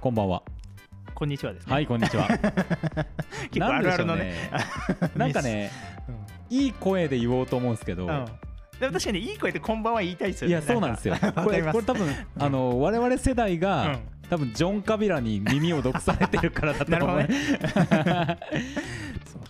こんばんは。こんにちはですね。はい、こんにちは。結構あるあるのね。なん かね、いい声で言おうと思うんですけど、うんでも確かにいい声でこんばんは言いたいですよね。いや、そうなんですよ。かこれ、これ多分、あの、我々世代うがん、多分ジョン・カビラに耳を毒されてるからだと思う。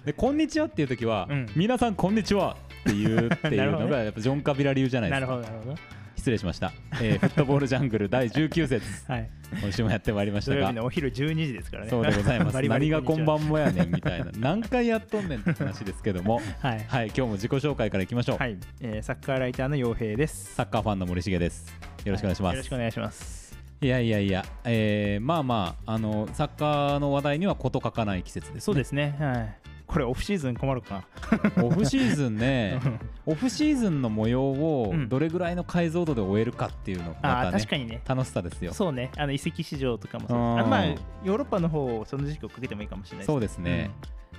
で、こんにちはっていう時はうん、皆さんこんにちはって言うっていうのが、やっぱジョン・カビラ流じゃないですか。なるほど、なるほど。失礼しました。えーフットボールジャングル第19節、はい。今週もやってまいりましたがお昼12時ですからね。そうでございます。バリバリ何がこんばんんもやねんみたいな。何回やっとんねんって話ですけども。はい。はい、今日も自己紹介からいきましょう。はい。えーサッカーライターの洋平です。サッカーファンの森重です。よろしくお願いします。よろしくお願いします。いやいやいや、えーまあまあ、あのサッカーの話題には事欠かない季節です、ね。そうですね。はい。これオフシーズン困るか オフシーズンね、オフシーズンの模様をうんどれぐらいの解像度で終えるかっていうのがな。ああー、またね確かにね。楽しさですよ。そうね。あの移籍市場とかもそううんあまあ、ヨーロッパの方、その時期をかけてもいいかもしれないそうですね。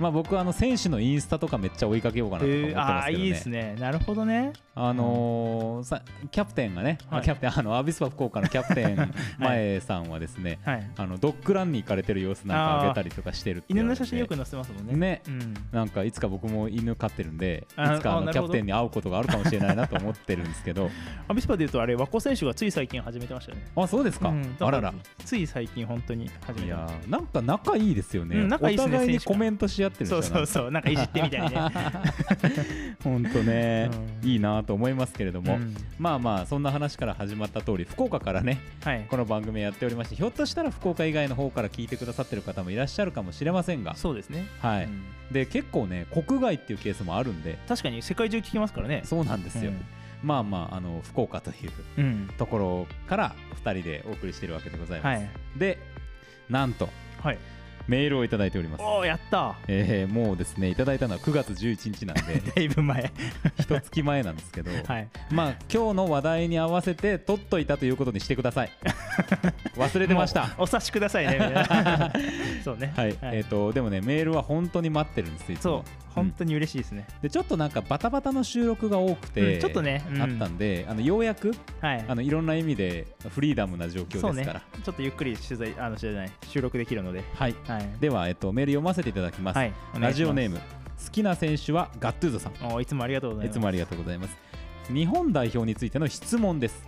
まあ僕はあの選手のインスタとかめっちゃ追いかけようかなとか思ってますけどね。いいですね。なるほどね。あのーさキャプテンがね、あはいキャプテンあのアビスパ福岡のキャプテン 前さんはですね、はい。あのドッグランに行かれてる様子なんか上げたりとかしてるって言犬の写真よく載せてますもんね。ねうん。なんかいつか僕も犬飼ってるんでいあつかあのキャプテンに会うことがあるかもしれないなと思ってるんですけど アビスパでいうと、あれ、和光選手がつい最近始めてましたよね。あそうですか、うんあららつい最近本当に始いやめたーなんか仲いいですよね、うん仲いいですねお互いにコメントし合ってるそうそうそう。なんかいじってみたいね。本当ね、うん。いいなと思いますけれども、うん。まあまあそんな話から始まった通り福岡からねはい。この番組やっておりましてひょっとしたら福岡以外の方から聞いてくださってる方もいらっしゃるかもしれませんが、そうですね、はい。うん。で結構ね国外っていうケースもあるんで。確かに世界中聞きますからね。そうなんですよ、うん。まあまああの福岡といううん。ところから2人でお送りしているわけでございます、はい。でなんとはいメールをいただいております。おおやった。えーもうですねいただいたのは9月11日なんで。だいぶ前。一月前なんですけど、はい。まあ今日の話題に合わせて取っといたということにしてください。忘れてました。お察しくださいね。そうね。はい、えっ、とでもねメールは本当に待ってるんですよそう。本当に嬉しいですね、でちょっとなんかバタバタの収録が多くて、うんちょっとね、うん。あったんであのようやくはい。あのいろんな意味でフリーダムな状況ですから、ちょっとゆっくり取材あの取材じゃない収録できるので。はいはいでは、えっと、メール読ませていただきます、ラジオネーム好きな選手はガットゥーゾさん。おーいつもありがとうございます。いつもありがとうございます。日本代表についての質問です。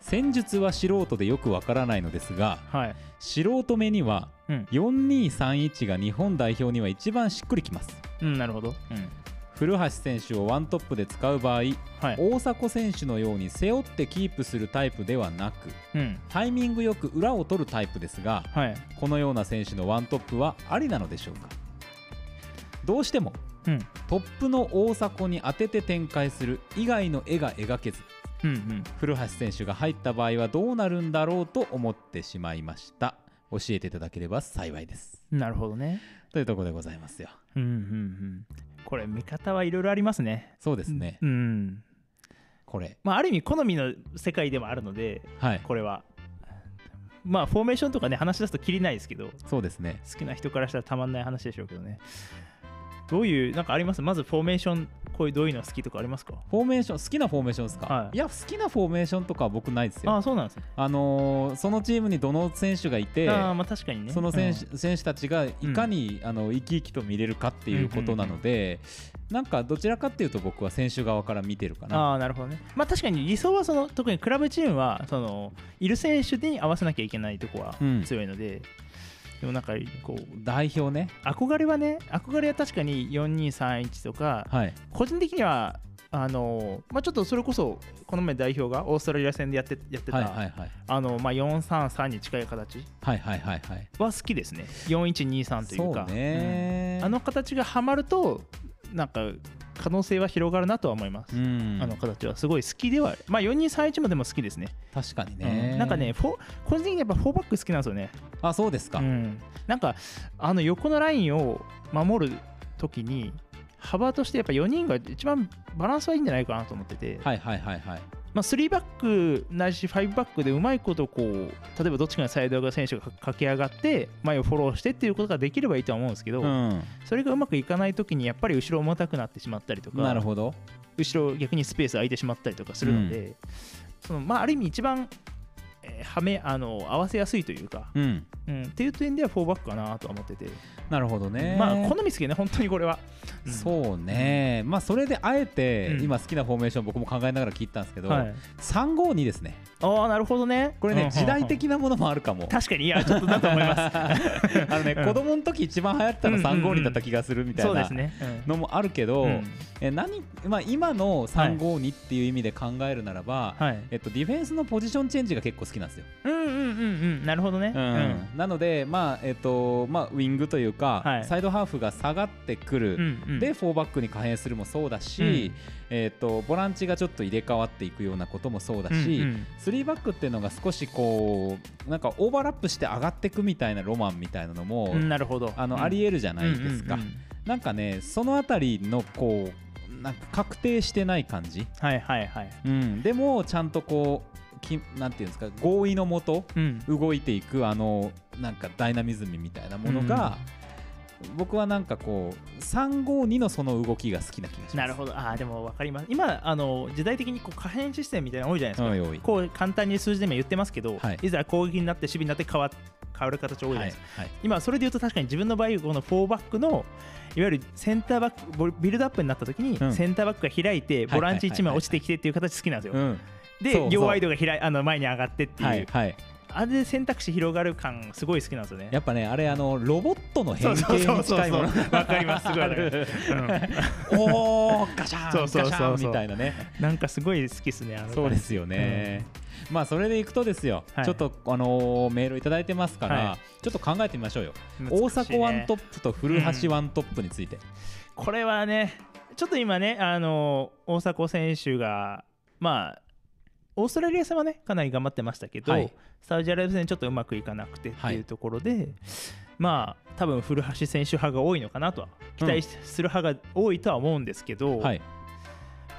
戦術は素人でよくわからないのですがはい。素人目にはうん。4231が日本代表には一番しっくりきます。うんなるほど。うん古橋選手をワントップで使う場合はい。大迫選手のように背負ってキープするタイプではなくうん。タイミングよく裏を取るタイプですがはい。このような選手のワントップはありなのでしょうか？どうしてもうん。トップの大迫に当てて展開する以外の絵が描けずうんうん。古橋選手が入った場合はどうなるんだろうと思ってしまいました。教えていただければ幸いです。なるほどね。というところでございますよ。うんうんうんこれ見方はいろいろありますね。そうですね。うん。これ。まあある意味好みの世界でもあるのではい。これは。まあフォーメーションとかね話し出すときりないですけどそうですね。好きな人からしたらたまんない話でしょうけどね。どういうなんかあります？まずフォーメーションこういうどういうの好きとかありますか？フォーメーション好きなフォーメーションですか、はい。い、や好きなフォーメーションとかは僕ないですよ。ああそうなんですね。あのーそのチームにどの選手がいてああまあ確かにね。その選うん。手,、選手たちがいかに、あの生き生きと見れるかっていうことなので、なんかどちらかっていうと僕は選手側から見てるかな。ああなるほどね。まあ確かに理想はその特にクラブチームはそのいる選手に合わせなきゃいけないとこはうん。強いので、でもなんかこう代表ね、憧れはね憧れは確かに4231とかはい、個人的にはあのまあ、ちょっとそれこそこの前代表がオーストラリア戦でやってやってた、はいはいはい。あのまあ、433に近い形はいはいはいはい。は好きですね。4123というか。そうね、うん。あの形がはまるとなんか可能性は広がるなとは思います、うん。あの形は。すごい好きではまあ4231もでも好きですね。確かにうね、ん。なんかねフォ個人的にやっぱ4バック好きなんですよね。あそうですか、うん、なんかあの横のラインを守るときに幅としてやっぱ4人が一番バランスはいいんじゃないかなと思ってて、はいはいはいはい。まあ、3バックないし5バックでうまいことこう例えばどっちかのサイドが選手が駆け上がって前をフォローしてっていうことができればいいとは思うんですけど、うん。それがうまくいかないときにやっぱり後ろ重たくなってしまったりとかなるほど。後ろ逆にスペース空いてしまったりとかするので、そのまあ、ある意味一番、えーはめあの合わせやすいというか、うんうん、っていう点では4バックかなとは思ってて、なるほどね。まあ好みですけどね本当にこれは、うん。そうね、まあそれであえて、うん。今好きなフォーメーション僕も考えながら聞いたんですけど、はい、352ですね。ああなるほどね。これね、うん。時代的なものもあるかも。確かにいやちょっとだと思います。あのね、うん。子供の時一番流行ったのうんうんうん。352だった気がするみたいうなのもあるけど、うん。え何まあ、今の352っていう意味で考えるならば、はい、えっと、ディフェンスのポジションチェンジが結構好きなんですよ。うんうんうんうん。なるほどね、うんなので、まあえっとまあ、ウィングというか、はい。サイドハーフが下がってくる、うんうん。で4バックに可変するもそうだし、えっとボランチがちょっと入れ替わっていくようなこともそうだし、うんうん。3バックっていうのが少しこうなんかオーバーラップして上がっていくみたいなロマンみたいなのも、うんなるほど。あのありえるじゃないですか。うんうんうん。なんかねそのあたりのこうなんか確定してない感じ、はいはいはい、うん、でもちゃんとこうきなんていうんですか合意のもとうん、動いていくあのなんかダイナミズムみたいなものが、僕はなんかこう352のその動きが好きな気がします。なるほど。あーでも分かります。今あの時代的にこう可変システムみたいなの多いじゃないですか、こう簡単に数字でも言ってますけど、はい。い、ざ攻撃になって守備になって変わ変わる形多いじゃないですか、はい今それで言うと確かに自分の場合この4バックのいわゆるセンターバックボビルドアップになった時に、うん。センターバックが開いてボランチ1枚落ちてきてっていう形好きなんですよ、う両ワイドが開いあの前に上がってっていう、はいはい、あれで選択肢広がる感すごい好きなんですよね。やっぱねあれあのロボットの変形に近いもの。わかりますすごいおーガシャンそうそうみたいなね。なんかすごい好きですねそうですよね、まあそれでいくとですよ、はい。ちょっとあのーメールいただいてますから、はちょっと考えてみましょうよ、大迫ワントップと古橋ワントップについて、これはねちょっと今ねあの大迫選手がまあオーストラリア戦はねかなり頑張ってましたけど、はい。サウジアラビア戦ちょっとうまくいかなくてっていうところで、まあ多分古橋選手派が多いのかなとは期待する派が多いとは思うんですけど、はい。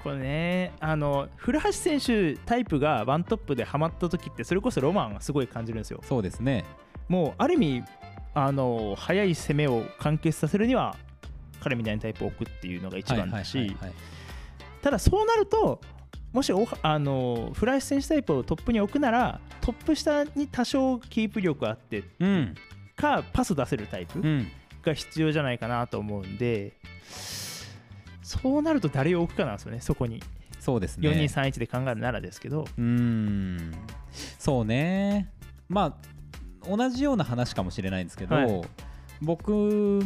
これねあの古橋選手タイプがワントップでハマった時ってそれこそロマンがすごい感じるんですよ。そうですね。もうある意味あの速い攻めを完結させるには彼みたいなタイプを置くっていうのが一番だし、はいはいはいはい。ただそうなるともしおあのフライス選手タイプをトップに置くならトップ下に多少キープ力あってうん。かパス出せるタイプうん。が必要じゃないかなと思うんでそうなると誰を置くかなんですよねそこに。そうですね。4231で考えるならですけど、うーん。そうね。まあ同じような話かもしれないんですけど、はい。僕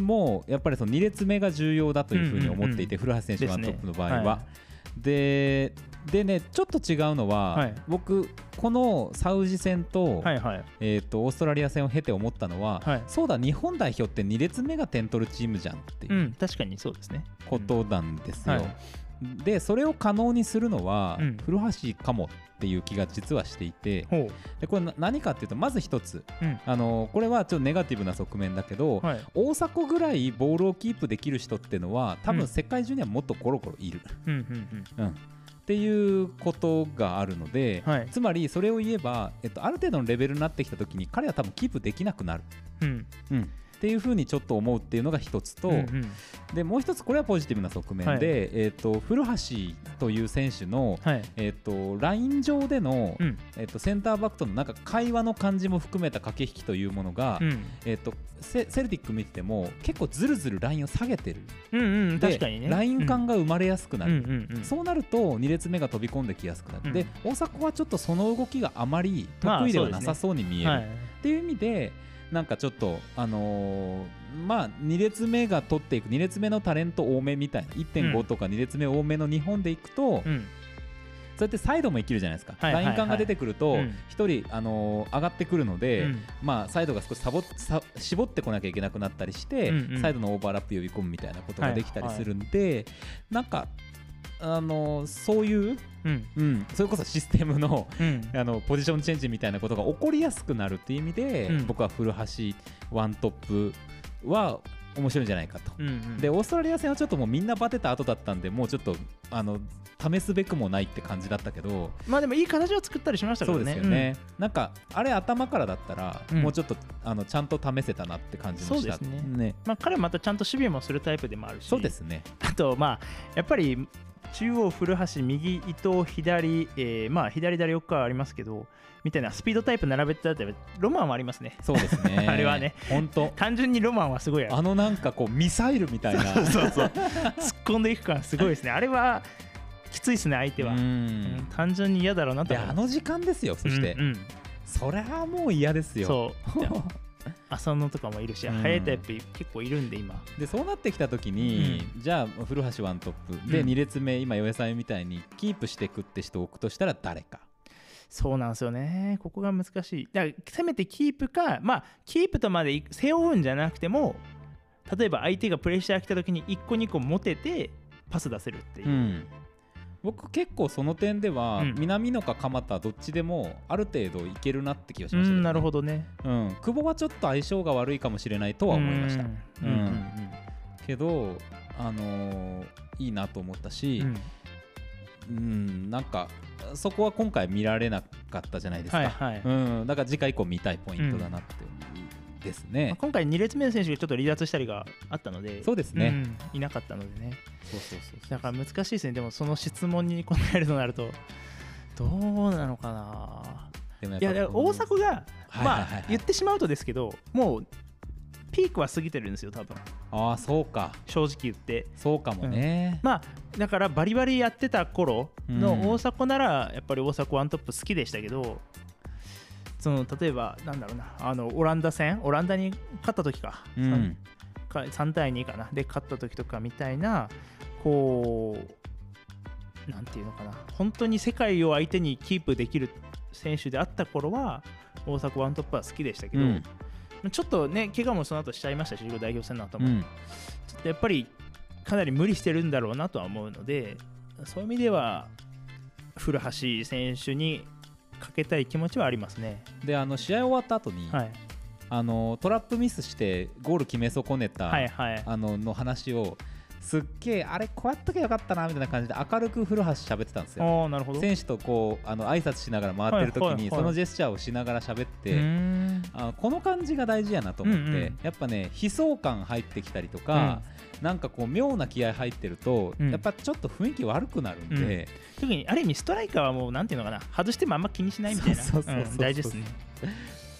もやっぱりその2列目が重要だというふうに思っていて、うん古橋選手ワントップの場合は。はででねちょっと違うのは、はい。僕このサウジ戦と,、はいはい。えー、とオーストラリア戦を経て思ったのは、はい。そうだ日本代表って2列目が点取るチームじゃんっていううん確かにそうですね。ことなんですよ。はい。でそれを可能にするのは、うん。古橋かもっていう気が実はしていてほでこれな何かっていうとまず一つう、うん。あのこれはちょっとネガティブな側面だけど、はい。大迫ぐらいボールをキープできる人っていうのは多うん。分世界中にはもっとコロコロいる、うんうん。うんっていうことがあるので、うんはい。つまりそれを言えば、えっと、ある程度のレベルになってきた時に彼は多分キープできなくなる、うん。うん、っていうふうにちょっと思うっていうのが一つと、うんうん。でもう一つこれはポジティブな側面で、はい。えっと古橋という選手の、はい。えっとライン上での、うん。えっとセンターバックとのなんか会話の感じも含めた駆け引きというものが、うん。えっとセセルティック見てても結構ずるずるラインを下げてる。うんうんで確かにね。ライン感が生まれやすくなうん。る、うんうんうん。そうなると2列目が飛び込んできやすくなる、うん。で大迫はちょっとその動きがあまりまあ得意ではなさそうに見える、はい。っていう意味でなんかちょっとあのーまあ2列目が取っていく2列目のタレント多めみたいな1.5うん。とか2列目多めの日本でいくと、うん。そうやってサイドも生きるじゃないですか、はいはいはい。ライン感が出てくるとうん。1人、あのー上がってくるので、うん。まあ、サイドが少しサボさ絞ってこなきゃいけなくなったりして、うんうん。サイドのオーバーラップ呼び込むみたいなことができたりするんで、なんか、あのそういう、うん。うん、それこそシステムのうん。あのポジションチェンジみたいなことが起こりやすくなるっていう意味で、うん。僕は古橋ワントップは面白いんじゃないかと。うんうん。でオーストラリア戦はちょっともうみんなバテた後だったんでもうちょっとあの試すべくもないって感じだったけどまあでもいい形を作ったりしましたかそうらねですよね、なんかあれ頭からだったら、うん。もうちょっとああのちゃんと試せたなって感じもした。そうですね。まあ、彼はまたちゃんと守備もするタイプでもあるし。そうですね。あとまあやっぱり中央古橋右伊藤左、えーまあ左左奥川ありますけどみたいなスピードタイプ並べてたってロマンはありますね。そうですね。あれはね。本当。単純にロマンはすごいあのなんかこうミサイルみたいな。そうそう 突っ込んでいく感すごいですね。あれはきついですね相手は、ううんん単純に嫌だろうなとあの時間ですよそして、うんうん。そりゃもう嫌ですよ。そう。で 浅野とかもいるし、うん。速いタイプ結構いるんで今。でそうなってきた時に、じゃあ古橋ワントップでうん。2列目、今、与江さんみたいにキープしていくって人を置くとしたら誰か。そうなんですよね。ここが難しい。だからせめてキープかまあキープとまでい背負うんじゃなくても例えば相手がプレッシャー来た時に1個2個持ててパス出せるっていう、うん僕結構その点では、うん。南野か鎌田どっちでもある程度いけるなって気がしました。けど、ねうんなるほどね。うん、久保はちょっと相性が悪いかもしれないとは思いました。うんうん。うんうんけど、あのーいいなと思ったしう、ん。うんなんかそこは今回見られなかったじゃないですか、はいはい。うん、だから次回以降見たいポイントだなって、ですまあね。今回2列目の選手がちょっと離脱したりがあったのでそうですね、うんいなかったのでね。そうそうそうだから難しいですね。でもその質問に答えるとなるとどうなのかな。でもいや大迫が、まあはい言ってしまうとですけどもうピークは過ぎてるんですよ多分。ああそうか。正直言って。そうかもね、まあだからバリバリやってた頃うん。の大迫ならやっぱり大迫ワントップ好きでしたけどその例えばなんだろうなあのオランダ戦オランダに勝った時か,う三、んか3対2かな。で勝った時とかみたいなこうなんていうのかな。本当に世界を相手にキープできる選手であった頃は大迫ワントップは好きでしたけど、うん。ちょっとね怪我もその後しちゃいましたし代表戦の後も、うん。ちょっとやっぱりかなり無理してるんだろうなとは思うのでそういう意味では古橋選手にかけたい気持ちはありますね。であの試合終わった後に、はい、あのトラップミスしてゴール決め損ねた、はい、はい。あのの話をすっげえあれこうやっときゃよかったなみたいな感じで明るく古橋喋ってたんですよ。ああ、なるほど。選手とこうあの挨拶しながら回ってる時はいはいはい。にそのジェスチャーをしながら喋っうて、あこの感じが大事やなと思って、うん。うんやっぱね悲壮感入ってきたりとか、なんかこう妙な気合入ってると、うん。やっぱちょっと雰囲気悪くなるんで、特にある意味ストライカーはもうなんていうのかな外してもあんま気にしないみたいな。そうそうそうそう。うん大事ですね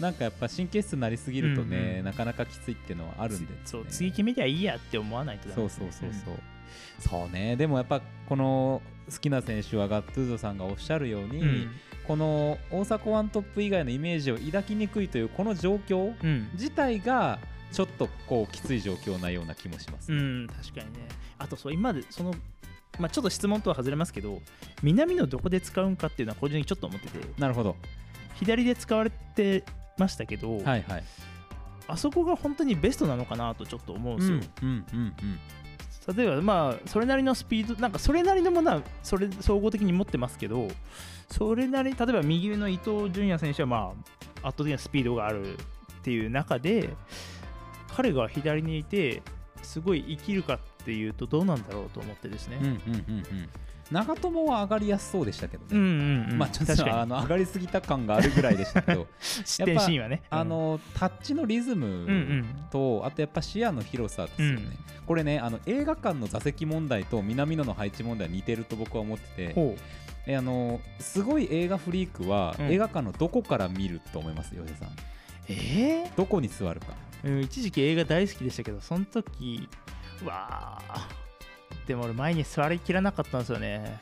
なんかやっぱ神経質になりすぎるとね、うんうん。なかなかきついっていうのはあるんで、ね、そう次決めりゃいいやって思わないとダメ。そうそうそうそう、そうね。でもやっぱこの好きな選手はガットゥーゾさんがおっしゃるように、うん。この大迫ワントップ以外のイメージを抱きにくいというこの状況うん、自体がちょっとこうきつい状況なような気もします、うん、確かにね。あとそう今までそのまあちょっと質問とは外れますけど南のどこで使うんかっていうのは個人的にちょっと思ってて。なるほど。左で使われてましたけど、はいはい。あそこが本当にベストなのかなとちょっと思うんですよ、うんうんうん例えばまあそれなりのスピードなんかそれなりのものはそれ総合的に持ってますけどそれなり例えば右上の伊東純也選手はまあ圧倒的なスピードがあるっていう中で彼が左にいてすごい生きるかっていうとどうなんだろうと思ってですね、うんうんうんうんうん長友は上がりやすそうでしたけどね、うんうんうん。まあちょっとあの上がりすぎた感があるぐらいでしたけど。失点シーンはね。あのタッチのリズうんうん。ムと、あとやっぱ視野の広さですよね、うん。これねあの映画館の座席問題と南野の配置問題は似てると僕は思ってて。ほえあのすごい映画フリークは、うん。映画館のどこから見ると思います吉田さん？うえどこに座るか。ーうん一時期映画大好きでしたけどその時うわあでも俺前に座りきらなかったんですよね。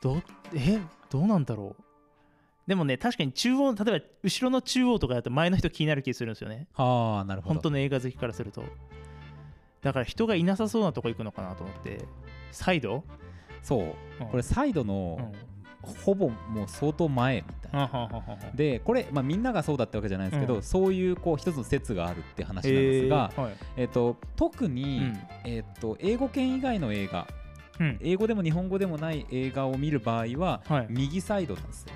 どえどうなんだろう。でもね確かに中央例えば後ろの中央とかだと前の人気になる気するんですよね。ああなるほど。本当の映画好きからすると。だから人がいなさそうなとこ行くのかなと思って。サイド、そう。うん。これサイドうん。の、ほぼもう相当前みたいな、でこれ、まあ、みんながそうだってわけじゃないんですけど、うんそういうこう一つの説があるって話なんですが、えーはい。えっと特に、うん。えっと英語圏以外の映画うん。英語でも日本語でもない映画を見る場合は、はい。右サイドなんですよ。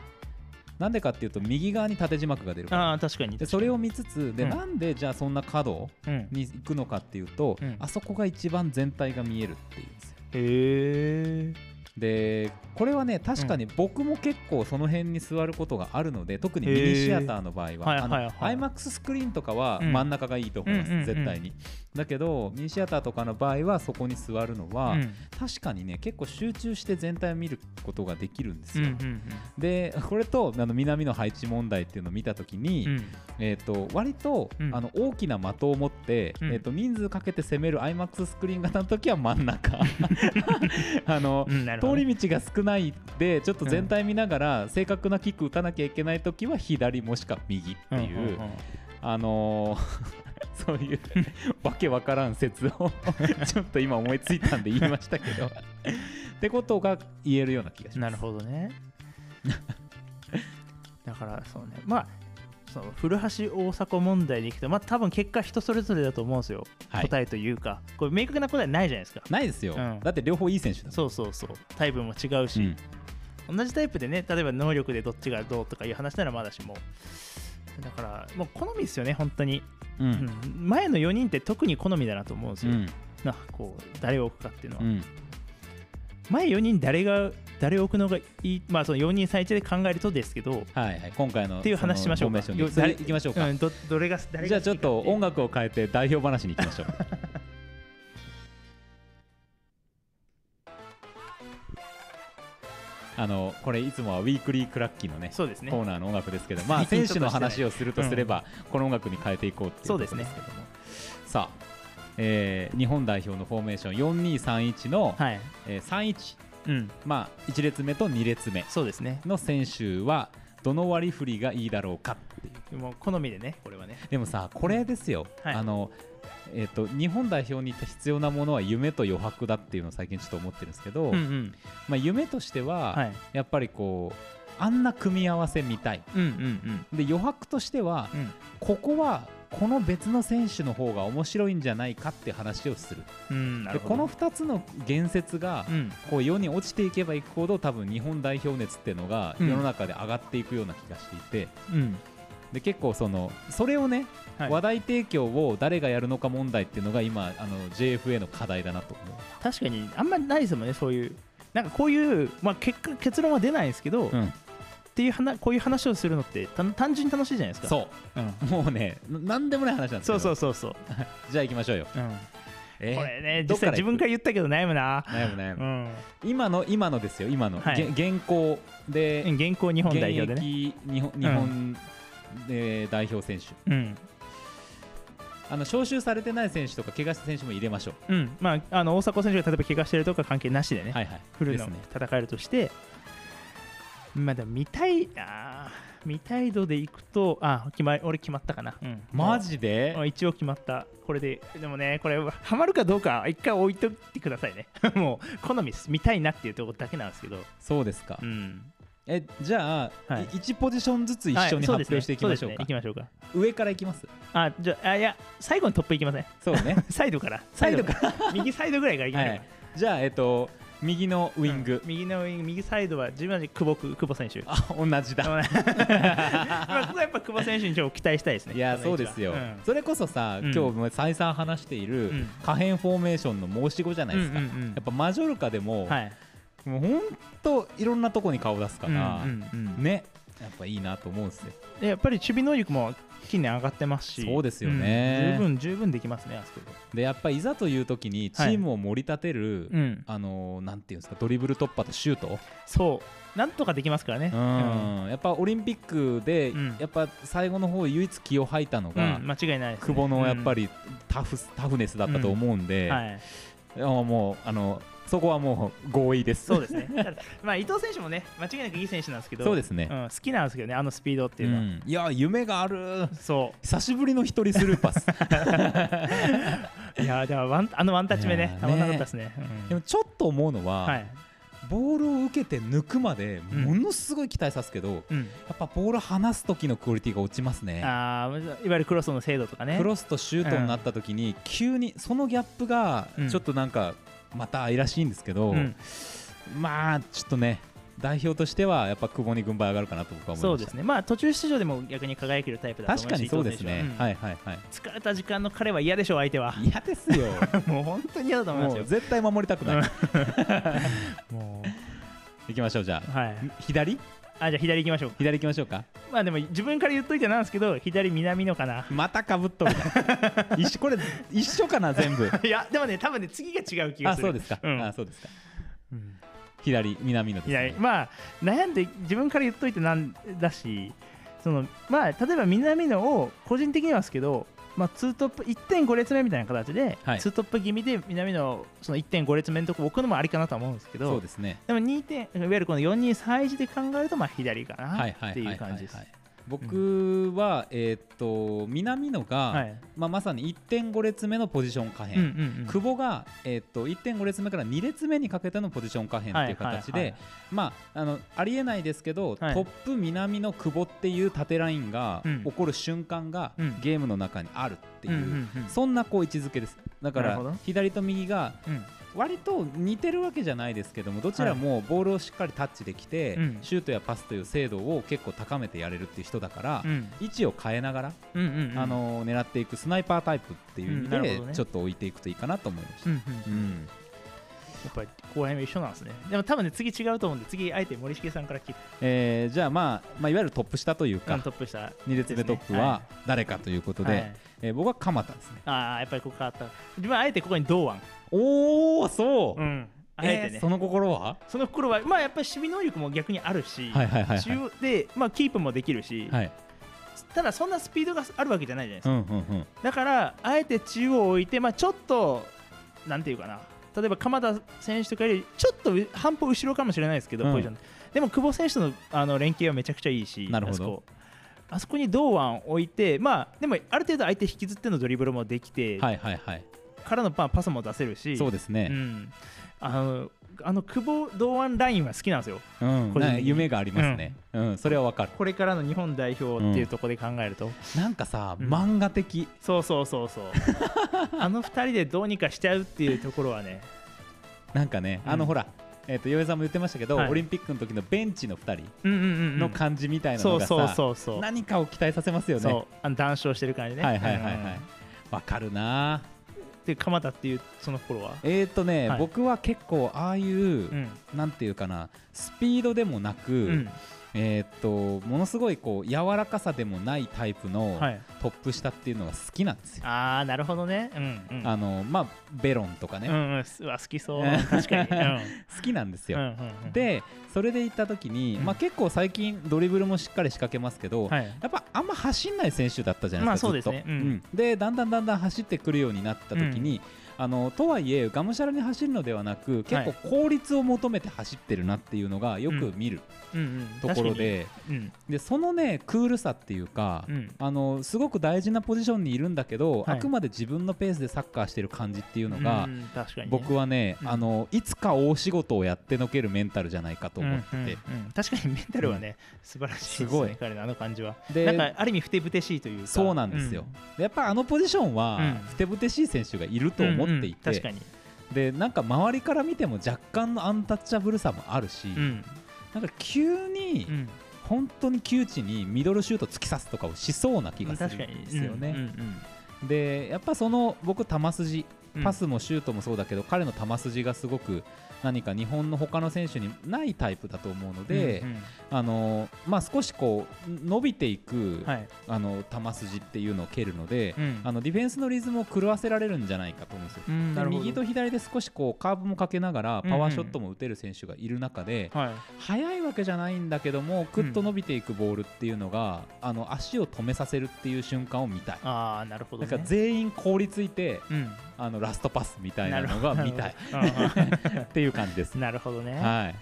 なんでかっていうと右側に縦字幕が出るから。ああ確かにでそれを見つつで、うん。なんでじゃあそんな角うん。に行くのかっていうと、うん。あそこが一番全体が見えるっていうんですよ。へえでこれはね確かに僕も結構その辺に座ることがあるので特にミニシアターの場合は、はいあのはいはい IMAX スクリーンとかはうん。真ん中がいいと思います、うんうんうん絶対に。だけどミニシアターとかの場合はそこに座るのは、うん。確かにね結構集中して全体を見ることができるんですよ、うんうんでこれとあの南の配置問題っていうのを見た時に、うん。えー、と割と、うん。あの大きな的を持って、うん。えー、と人数かけて攻める IMAX スクリーン型の時は真ん中。あの、通り道が少ないでちょっと全体見ながら、正確なキック打たなきゃいけない時は左もしくは右っていう、あのー そういうわけわからん説を ちょっと今思いついたんで言いましたけど。ってことが言えるような気がします。なるほどね。だからそうね。まあその古橋大迫問題でいくとまあ多分結果人それぞれだと思うんですよ、はい。答えというか。これ明確な答えないじゃないですか。ないですよ、うん。だって両方いい選手だそうそうそう。タイプも違うし、同じタイプでね例えば能力でどっちがどうとかいう話ならまだしも。だからもう好みですよね本当に、うん。うん。うん前の4人って特に好みだなと思うんですよ、うん。なこう誰を置くかっていうのは、うん前4人誰が誰を置くのがいいまあその4人最一で考えるとですけど、はいはい、今回のっていう話しましょうか。そのフォーメーションによ次行きましょうか、うん、どどれが誰がじゃあちょっと音楽楽を変えて代表話に行きましょう。あのこれいつもはウィークリークラッキーのねそうですね。コーナーの音楽ですけど、まあ、選手の話をするとすれば、この音楽に変えていこうっていうことですけども。さあ、えー日本代表のフォーメーション4231の、はい。えー31、うん。まあ、1列目と2列目。そうですね。の選手はどの割り振りがいいだろうか。っていうもう好みでねこれはね。でもさこれですよ、はい。あのえー、と日本代表に必要なものは夢と余白だっていうのを最近ちょっと思ってるんですけど、うんうん。まあ、夢としては、はい。やっぱりこうあんな組み合わせ見たい。うんうんで余白としてはうんうん。ここはこの別の選手の方が面白いんじゃないかって話をする。うんるほど。この2つの言説がうん。こう世に落ちていけばいくほど多分日本代表熱っていうのがうん。世の中で上がっていくような気がしていて、うん。で結構そのそれをね、はい。話題提供を誰がやるのか問題っていうのが今あの JFA の課題だなと思確かにあんまりないですもんねそういう。なんかこういう、まあ、結果結論は出ないんですけど、う、うん、っていう話こういう話をするのってた単純に楽しいじゃないですか、そう。うん、うもうねななんでもない話なんですけどそうそうそうそう、じゃあ行きましょうよ、うん。えー？これね実際自分から言ったけど悩むな、悩む悩む、うん、今の今のですよ今の、はい。げ現行で現行日本代表で現ね役日本日本、で代表選手。うん。あの招集されてない選手とか怪我した選手も入れましょう。うん。まあ、あの大迫選手が例えば怪我してるとか関係なしでね、はいはい。フルのですね。戦えるとして、まあでも見たいあー見たい度でいくとあ決まり俺決まったかな、うん、マジで？一応決まった。これででもねこれハマるかどうか一回置いといてくださいね。もう好みです見たいなっていうところだけなんですけど。そうですか、うん。えじゃあ、はい。1ポジションずつ一緒に発表していきましょうか、はいきましょうか。上からいきます？あじゃああいや最後にトップいきません。そうね。サイドから。サイドから。右サイドぐらいからいきましょう。はい。じゃあえっと右のウイング、うん。右のウイング右サイドは自分は久保久保選手。あ同じだ。まあやっぱ久保選手にちょっと期待したいですね。いやそうですよ、ん。それこそさ、うん。今日も再三話しているうん。可変フォーメーションの申し子じゃないですか、うんうんうん。やっぱマジョルカでも、はい。もうほんといろんなとこに顔出すから、うんうんうんねやっぱいいなと思うんですよでやっぱり守備能力も近年上がってますしそうですよね。うん十分十分できますねあそこ。でやっぱいざという時にチームを盛り立てる、で、うん、あのなんていうんですかドリブル突破とシュート、そう。なんとかできますからね。うん。やっぱオリンピックで、うん。やっぱ最後の方唯一気を吐いたのうんが、うん。間違いないですね、久保のやっぱり、りタフ,、タフネスだったと思うんで、はい。もうあのそこはもう合意です。そうですね。まあ伊藤選手もね間違いなくいい選手なんですけどそうですね。ん、好きなんですけどねあのスピードっていうのは、うん。いや夢がある。そ久しぶりの一人スルーパス。う いやでもワンあのワンタッチ目ね。たまんなかったですね。うん。でもちょっと思うのは、はい、ボールを受けて抜くまでうん。ものすごい期待さすけど、うん、やっぱボール離す時のクオリティが落ちますね。あーいわゆるクロスの精度とかね。クロスとシュートになった時に急にそのギャップがうん。ちょっとなんかまた愛らしいんですけど、うん。まあちょっとね代表としてはやっぱ久保に軍配上がるかなと僕は思いまそうですね。まあ途中出場でも逆に輝けるタイプだと思確かにそうですね。は。はいはいはい。疲れた時間の彼は嫌でしょう相手は。嫌ですよ。もう本当に嫌だと思いますよ。もう絶対守りたくない。も行きましょうじゃあ。うはい。左？あじゃあ左行きましょう左行きましょうか。まあでも自分から言っといてなんですけど左南のかな。またかぶっとるな。一緒これ一緒かな全部。いやでもね多分ね次が違う気がする。あそうですか、うん。あそうですか。うん。左南のです、ね、左。まあ悩んで自分から言っといてなんだしそのまあ例えば南野を個人的にはですけどまあ、2トップ1.5列目みたいな形で、はい。2トップ気味で南のその1.5列目のとこ置くのもありかなとは思うんですけどそうですね。でも2点いわゆるこの4-2-3-1で考えるとまあ左かなってはいいうはい感じです。はい僕は、えーっと南野が、はい。まあ、まさに1.5列目のポジション可変、久保が、えーっと1.5列目から2列目にかけてのポジション可変っていう形で、まあ、あのありえないですけど、はい。トップ南の久保っていう縦ラインがうん。起こる瞬間が、うん。ゲームの中にあるっていう、そんなこう位置づけです。だから左と右がうん割と似てるわけじゃないですけどもどちらもボールをしっかりタッチできて、うん。シュートやパスという精度を結構高めてやれるっていう人だから、うん。位置を変えながら、うんうんうんあの狙っていくスナイパータイプっていう意味で、うんね。ちょっと置いていくといいかなと思いました。うんうんうん。やっぱりここら辺は一緒なんですね。でも多分ね次違うと思うんで次あえて森重さんから聞いてえーじゃあ、まあ、まあいわゆるトップ下というか、うんトップした2列目トップはは誰かということで、はい。えー僕は鎌田ですね。ああやっぱりここ変わった。自分はあえてここに堂安おおそう、うん。あえてね。えーその心は？その頃はまあやっぱり守備能力も逆にあるし、はいはいはいはい。中央で、まあ、キープもできるし、はい。ただそんなスピードがあるわけじゃないじゃないですか、うんうんうん。だからあえて中央を置いて、まあ、ちょっとなんていうかな。例えば鎌田選手とかよりちょっと半歩後ろかもしれないですけど、うん。でも久保選手とのあの連携はめちゃくちゃいいしなるほど。あそこに堂安置いてまあでもある程度相手引きずってのドリブルもできて、はいはいはいからのまあパスも出せるしそうですね、うん、あのあの久保堂安ラインは好きなんですよ。うん。夢がありますね、うん。それはわかる。これからの日本代表っていうところで考えると、なんかさ、うん。漫画的。そうそうそうそう。あの2人でどうにかしちゃうっていうところはね。なんかね、うん。あのほらえっ、と洋江さんも言ってましたけど、はい。オリンピックの時のベンチの2人。うんうんうんうん。の感じみたいなのがさ、そうそうそうそう。何かを期待させますよね。談笑してる感じね。はいはいはいはい。うん。わかるなで鎌田っていうその頃は？えーとね、はい。僕は結構ああいう、うん。なんていうかなスピードでもなく、うんえーっとものすごいこう柔らかさでもないタイプのはい。トップ下っていうのが好きなんですよ。ああなるほどね。うんうん。あのまあベロンとかね、うんうん好きそう。確かに。うん。好きなんですよ。うんうんうん。でそれで行った時に、うん。まあ、結構最近ドリブルもしっかり仕掛けますけど、はい。やっぱあんま走んない選手だったじゃないですか、まあそうですね。うん。でだんだんだんだん走ってくるようになった時に、あのとはいえがむしゃらに走るのではなく結構効率を求めて走ってるなっていうのがよく見るところで,、でそのねクールさっていうか、うん。あのすごく大事なポジションにいるんだけど、はい。あくまで自分のペースでサッカーしてる感じっていうのが、僕はね、うん。あのいつか大仕事をやってのけるメンタルじゃないかと思ってて、確かにメンタルはね、素晴らしいですすごい。ね彼のあの感じは。でなんかある意味ふてぶてしいというか。そうなんですよ、でやっぱあのポジションは、うん。ふてぶてしい選手がいると思っていて、うんでなんか周りから見ても若干のアンタッチャブルさもあるし、うん。なんか急に、うん、本当に窮地にミドルシュート突き刺すとかをしそうな気がするんですよね。でやっぱその僕球筋うんパスもシュートもそうだけど、彼の球筋がすごく何か日本の他の選手にないタイプだと思うので、うんうん。あのまあ、少しこう伸びていく、はい。あの球筋っていうのを蹴るので、うん。あのディフェンスのリズムを狂わせられるんじゃないかと思うんですよ。うん右と左で少しこうカーブもかけながらパワーショットも打てる選手がいる中で、はい。速いわけじゃないんだけどもくっと伸びていくボールっていうのが、あの足を止めさせるっていう瞬間を見たい。ああなるほどね。だから全員凍りついてうん。あのラストパスみたいなのが見たい。っていう感じです。なるほどね。はい、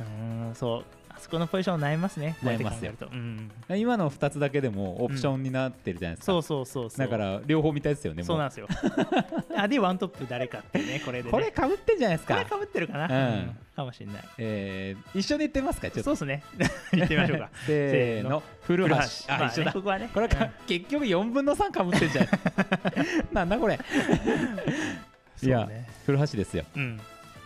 うーんそう。あそこのポジション悩みますね。悩みますよ。うん。今の2つだけでもオプションになってるじゃないですか、そうそうそうそう。だから両方見たいですよねもそうなんですよ。あでワントップ誰かってねこれでね。これかぶってんじゃないですか。これかぶってるかな？うん。かもしれない。えー一緒に言ってみますかちょっと。そうですね。言ってみましょうか。せーの。古橋。あ、まあ一緒だ。ねここはね。これか、結局4分の3かぶってんじゃん。なんだこれ。いやね古橋ですよ。うん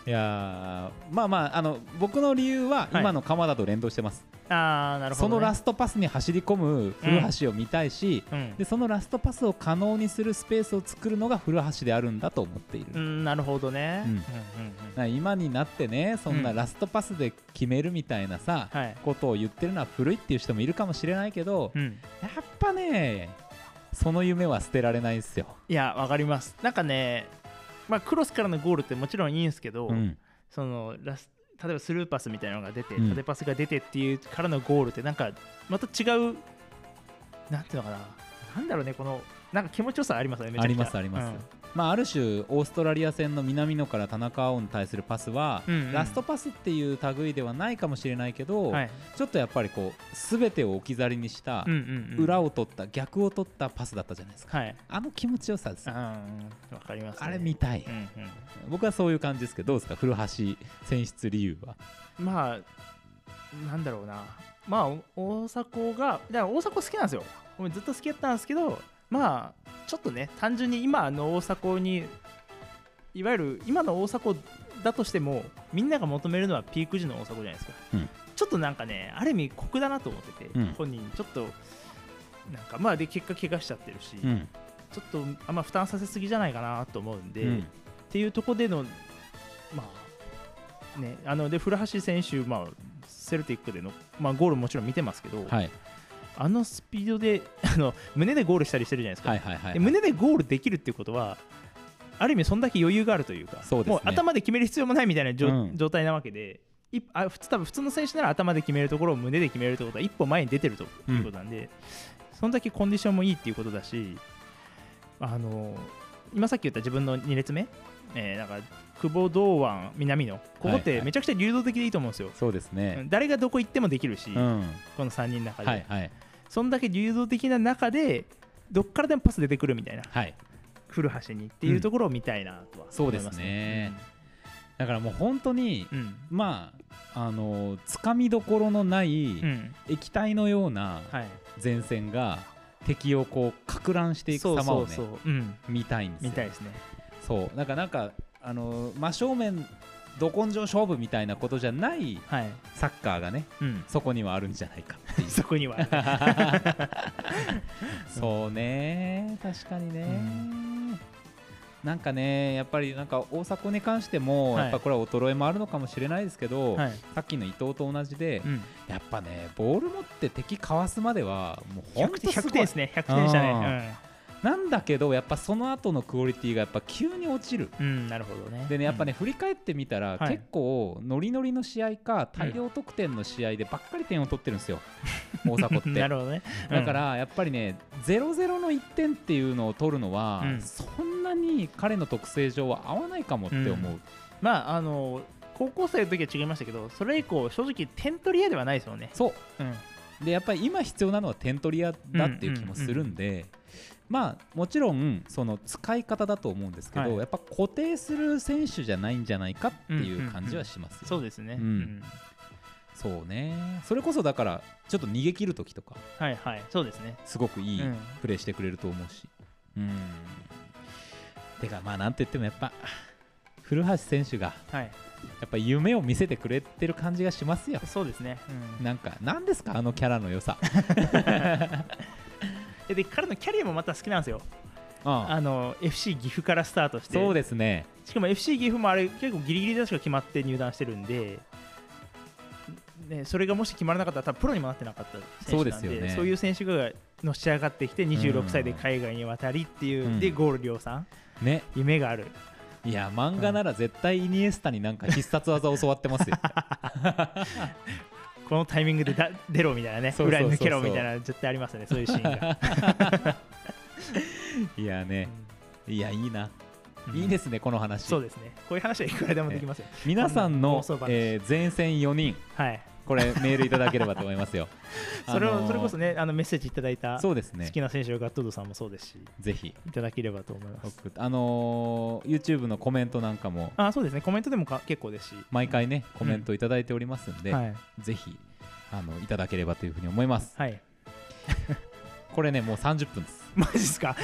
いやーまあまああの僕の理由ははい。今の鎌田と連動してます、ああなるほど、ね、そのラストパスに走り込む古橋を見たいし、うん。でそのラストパスを可能にするスペースを作るのが古橋であるんだと思っている、うんなるほどね、うん。うんうんな今になってねそんなうんラストパスで決めるみたいなさ、はい。ことを言ってるのは古いっていう人もいるかもしれないけど、うん、やっぱねその夢は捨てられないですよ、いやわかります。なんかねまあクロスからのゴールってもちろんいいんですけど、うん。そのラス例えばスルーパスみたいなのが出て、うん。縦パスが出てっていうからのゴールってなんかまた違うなんていうのかな。なんだろうねこのなんか気持ちよさありますよねめちゃくちゃ。ありますあります、まあ、ある種オーストラリア戦の南野から田中碧に対するパスは、うんうん。ラストパスっていう類ではないかもしれないけど、うんはい。ちょっとやっぱりこう全てを置き去りにした裏を取った逆を取ったパスだったじゃないですか、はい。あの気持ちよさですうんかります、ね、あれ見たい、うんうん。僕はそういう感じですけどどうですか？古橋選出理由は。まあなんだろうな。まあお大迫がだから大迫好きなんですよ。俺ずっと好きだったんですけどまあちょっとね単純に今の大迫にいわゆる今の大迫だとしてもみんなが求めるのはピーク時の大迫じゃないですか、うん。ちょっとなんかねある意味酷だなと思ってて、うん。本人ちょっとなんかまあで結果怪我しちゃってるし、うん。ちょっとあんま負担させすぎじゃないかなと思うんで、うん。っていうところでの、まあね、あので古橋選手、まあ、セルティックでの、まあ、ゴールもちろん見てますけど、はいあのスピードで あの胸でゴールしたりしてるじゃないですか、はいはいはいで胸でゴールできるっていうことはある意味そんだけ余裕があるというかそうですね。もう頭で決める必要もないみたいな状,、うん。状態なわけでいあ普通多分普通の選手なら頭で決めるところを胸で決めるってことは一歩前に出てるということなんで、そんだけコンディションもいいっていうことだしあの今さっき言った自分の2列目、えーなんか久保、堂安、南野ここっはいはい。てめちゃくちゃ流動的でいいと思うんですよ。そうですね。誰がどこ行ってもできるし、うん。この3人の中で、はいはいそんだけ流動的な中でどっからでもパス出てくるみたいな。はい。古橋にっていうところを見たいなとはそうで思いますすね。だからもう本当にうん。まああのつかみどころのないうん、うん液体のようなはい、前線が敵をこうか乱していくそう様をねそう。そう、うん、見たいんですよ。見たいですね。そう。なんかなんかあの真正面ど根性勝負みたいなことじゃないはい、サッカーがねうん、そこにはあるんじゃないかっていう。そこには。そうね。確かにね、なんかねやっぱりなんか大迫に関しても、はい。やっぱこれは衰えもあるのかもしれないですけど、はい、さっきの伊藤と同じで、うん、やっぱねボール持って敵かわすまではもう本100点100当すごい。点ですね。100点でしたねなんだけどやっぱその後のクオリティがやっぱ急に落ちる。うん、うん、なるほどね。でねやっぱね、振り返ってみたら、はい。結構ノリノリの試合か大量得点の試合でばっかり点を取ってるんですよ、大迫っうんて。なるほどね。だからやっぱりね0-0の1点っていうのを取るのは、うん。そんなに彼の特性上は合わないかもって思う、うん。まああの高校生の時は違いましたけどそれ以降正直点取り屋ではないですよね。そう。うん。でやっぱり今必要なのは点取り屋だっていう気もするんで、まあもちろんその使い方だと思うんですけど、はい。やっぱ固定する選手じゃないんじゃないかっていう感じはしますよ、そうですね、うん。そうね。それこそだからちょっと逃げ切る時とか。はいはい。そうですね。すごくいいうん。プレーしてくれると思うし。うん。てかまあなんて言ってもやっぱ古橋選手がはい。やっぱ夢を見せてくれてる感じがしますよ。そうですね、うん。なんか何ですかあのキャラの良さ でで彼のキャリアもまた好きなんですよ。ああの FC 岐阜からスタートして。そうですね。しかも FC 岐阜もあれ結構ギリギリでしか決まって入団してるんで、ね、それがもし決まらなかったら多分プロにもなってなかった選手なんでそうですよね。そういう選手がのし上がってきて26歳で海外に渡りっていう、うん。でゴール量産。ね。夢がある。いや漫画なら絶対イニエスタになんか必殺技教わってますよ このタイミングでだ 出ろみたいなね裏に抜けろみたいな絶対ありますよねそういうシーンが、いやね。いやいいな、うん。いいですねこの話。そうですね。こういう話はいくらでもできますよ。皆さんのえー前線4人。はいこれメールいただければと思いますよ。それを、あのーそれこそねあのメッセージいただいたそうですね。好きな選手のガットドさんもそうですしぜひ。いただければと思います。あのー YouTube のコメントなんかもあそうですね。コメントでもか結構ですし。毎回ねコメントいただいておりますんで、はい。ぜひあのいただければというふうに思います。はい。これねもう30分です。マジっすか？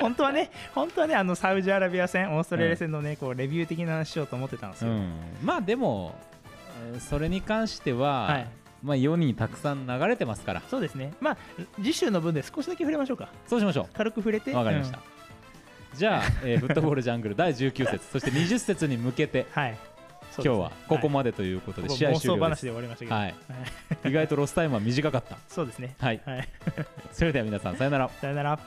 本当当はね、本当はね、あのサウジアラビア戦、オーストラリア戦のね、こうレビュー的な話しようと思ってたんですよ。うん、まあでもえーそれに関しては、はいまあ世にたくさん流れてますからそうですね。まあ、次週の分で少しだけ触れましょうか。そうしましょ軽く触れて。うわかりました、じゃあ、えーフットボールジャングル第19節そして20節に向けてうん。はい。今日はここでまでということで、はい試合終了です。はい、意外とロスタイムは短かった そうですね。はいはい。それでは皆さんさよならさよなら。